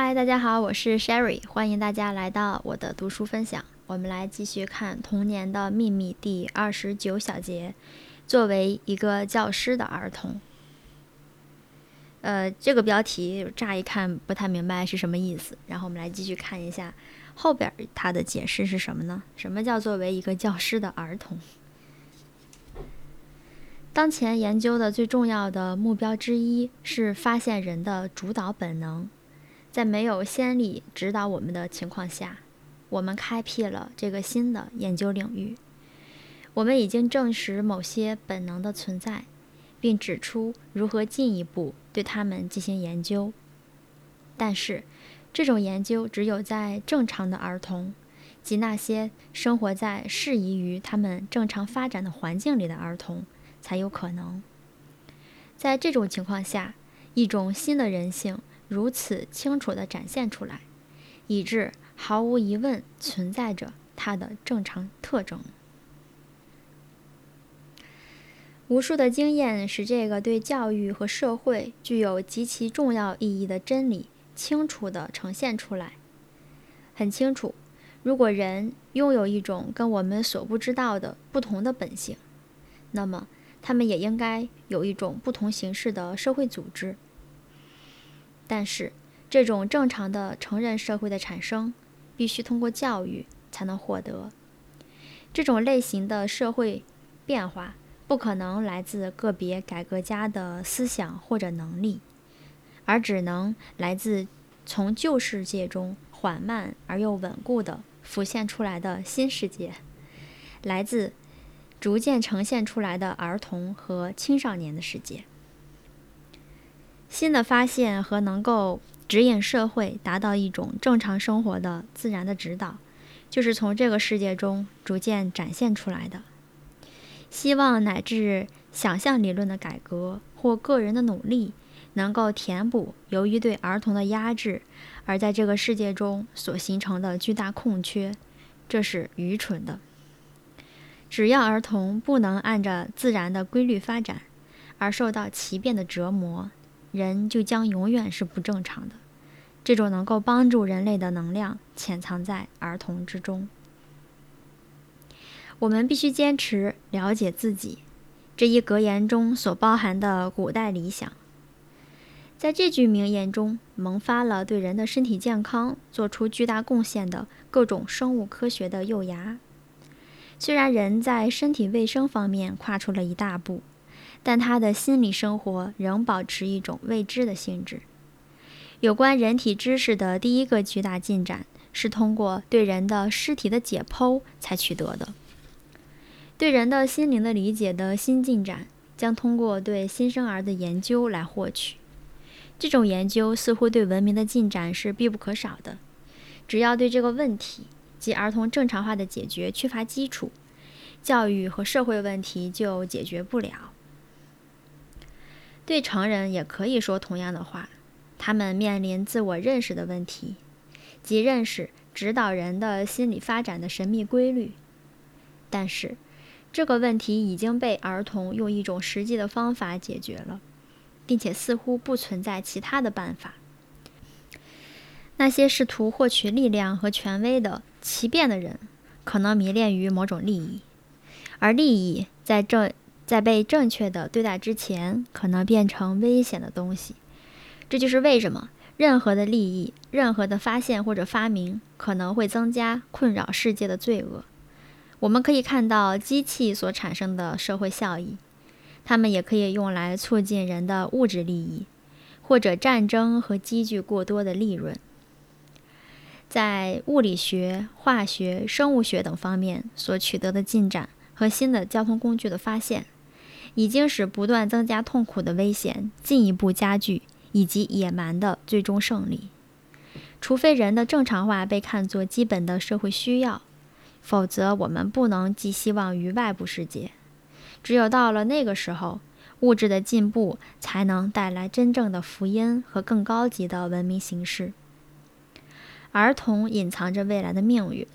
嗨，大家好，我是 Sherry，欢迎大家来到我的读书分享。我们来继续看《童年的秘密》第二十九小节。作为一个教师的儿童，呃，这个标题乍一看不太明白是什么意思。然后我们来继续看一下后边它的解释是什么呢？什么叫作为一个教师的儿童？当前研究的最重要的目标之一是发现人的主导本能。在没有先例指导我们的情况下，我们开辟了这个新的研究领域。我们已经证实某些本能的存在，并指出如何进一步对它们进行研究。但是，这种研究只有在正常的儿童及那些生活在适宜于他们正常发展的环境里的儿童才有可能。在这种情况下，一种新的人性。如此清楚地展现出来，以致毫无疑问存在着它的正常特征。无数的经验使这个对教育和社会具有极其重要意义的真理清楚地呈现出来。很清楚，如果人拥有一种跟我们所不知道的不同的本性，那么他们也应该有一种不同形式的社会组织。但是，这种正常的成人社会的产生，必须通过教育才能获得。这种类型的社会变化，不可能来自个别改革家的思想或者能力，而只能来自从旧世界中缓慢而又稳固地浮现出来的新世界，来自逐渐呈现出来的儿童和青少年的世界。新的发现和能够指引社会达到一种正常生活的自然的指导，就是从这个世界中逐渐展现出来的。希望乃至想象理论的改革或个人的努力，能够填补由于对儿童的压制而在这个世界中所形成的巨大空缺，这是愚蠢的。只要儿童不能按照自然的规律发展，而受到奇变的折磨。人就将永远是不正常的。这种能够帮助人类的能量潜藏在儿童之中。我们必须坚持了解自己这一格言中所包含的古代理想。在这句名言中，萌发了对人的身体健康做出巨大贡献的各种生物科学的幼芽。虽然人在身体卫生方面跨出了一大步。但他的心理生活仍保持一种未知的性质。有关人体知识的第一个巨大进展，是通过对人的尸体的解剖才取得的。对人的心灵的理解的新进展，将通过对新生儿的研究来获取。这种研究似乎对文明的进展是必不可少的。只要对这个问题及儿童正常化的解决缺乏基础，教育和社会问题就解决不了。对成人也可以说同样的话，他们面临自我认识的问题，即认识指导人的心理发展的神秘规律。但是，这个问题已经被儿童用一种实际的方法解决了，并且似乎不存在其他的办法。那些试图获取力量和权威的奇变的人，可能迷恋于某种利益，而利益在这。在被正确的对待之前，可能变成危险的东西。这就是为什么任何的利益、任何的发现或者发明，可能会增加困扰世界的罪恶。我们可以看到机器所产生的社会效益，它们也可以用来促进人的物质利益，或者战争和积聚过多的利润。在物理学、化学、生物学等方面所取得的进展和新的交通工具的发现。已经使不断增加痛苦的危险进一步加剧，以及野蛮的最终胜利。除非人的正常化被看作基本的社会需要，否则我们不能寄希望于外部世界。只有到了那个时候，物质的进步才能带来真正的福音和更高级的文明形式。儿童隐藏着未来的命运。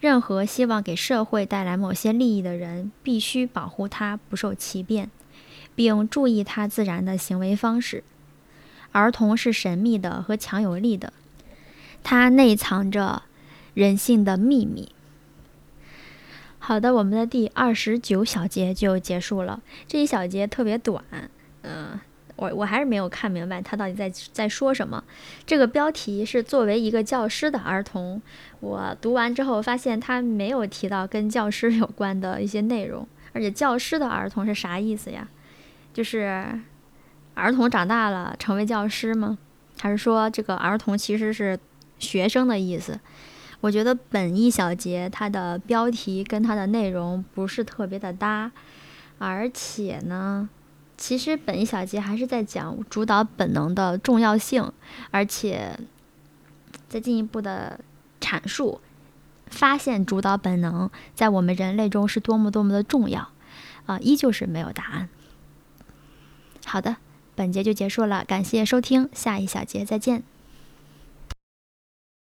任何希望给社会带来某些利益的人，必须保护他不受其变，并注意他自然的行为方式。儿童是神秘的和强有力的，它内藏着人性的秘密。好的，我们的第二十九小节就结束了。这一小节特别短，嗯，我我还是没有看明白他到底在在说什么。这个标题是作为一个教师的儿童，我读完之后发现他没有提到跟教师有关的一些内容，而且教师的儿童是啥意思呀？就是儿童长大了成为教师吗？还是说这个儿童其实是学生的意思？我觉得本一小节它的标题跟它的内容不是特别的搭，而且呢，其实本一小节还是在讲主导本能的重要性，而且再进一步的阐述，发现主导本能在我们人类中是多么多么的重要，啊，依旧是没有答案。好的，本节就结束了，感谢收听，下一小节再见。